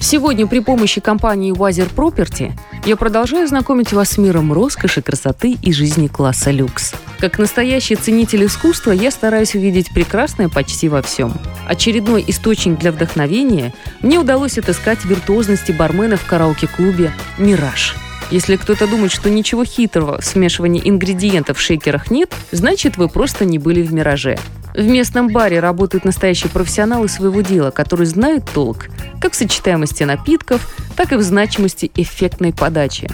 Сегодня при помощи компании Wiser Property я продолжаю знакомить вас с миром роскоши, красоты и жизни класса люкс. Как настоящий ценитель искусства я стараюсь увидеть прекрасное почти во всем. Очередной источник для вдохновения мне удалось отыскать виртуозности бармена в караоке-клубе «Мираж». Если кто-то думает, что ничего хитрого в смешивании ингредиентов в шейкерах нет, значит вы просто не были в «Мираже». В местном баре работают настоящие профессионалы своего дела, которые знают толк как в сочетаемости напитков, так и в значимости эффектной подачи.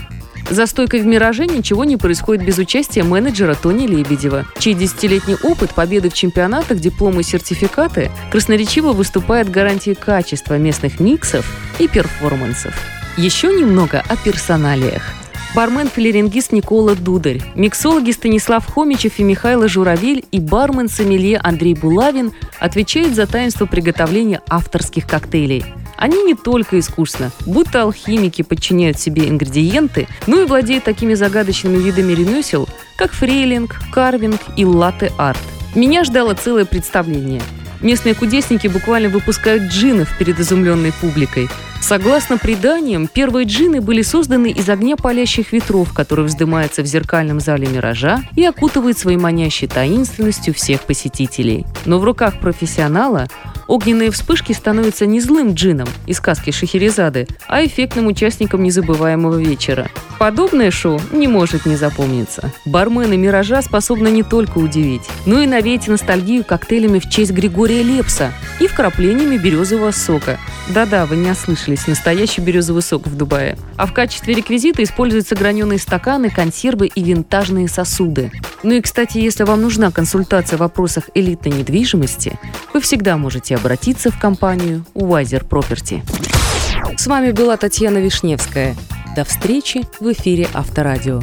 За стойкой в «Мираже» ничего не происходит без участия менеджера Тони Лебедева, чей десятилетний опыт победы в чемпионатах, дипломы и сертификаты красноречиво выступает гарантией качества местных миксов и перформансов. Еще немного о персоналиях. Бармен-филерингист Никола Дударь, миксологи Станислав Хомичев и Михайло Журавель и бармен-сомелье Андрей Булавин отвечают за таинство приготовления авторских коктейлей – они не только искусно, будто алхимики подчиняют себе ингредиенты, но и владеют такими загадочными видами ремесел, как фрейлинг, карвинг и латте-арт. Меня ждало целое представление. Местные кудесники буквально выпускают джинов перед изумленной публикой. Согласно преданиям, первые джины были созданы из огня палящих ветров, который вздымается в зеркальном зале «Миража» и окутывает своей манящей таинственностью всех посетителей. Но в руках профессионала Огненные вспышки становятся не злым джином из сказки Шахерезады, а эффектным участником незабываемого вечера. Подобное шоу не может не запомниться. Бармены «Миража» способны не только удивить, но и навеять ностальгию коктейлями в честь Григория Лепса и вкраплениями березового сока. Да-да, вы не ослышались, настоящий березовый сок в Дубае. А в качестве реквизита используются граненые стаканы, консервы и винтажные сосуды. Ну и, кстати, если вам нужна консультация в вопросах элитной недвижимости, вы всегда можете обратиться в компанию Wiser Property. С вами была Татьяна Вишневская. До встречи в эфире Авторадио.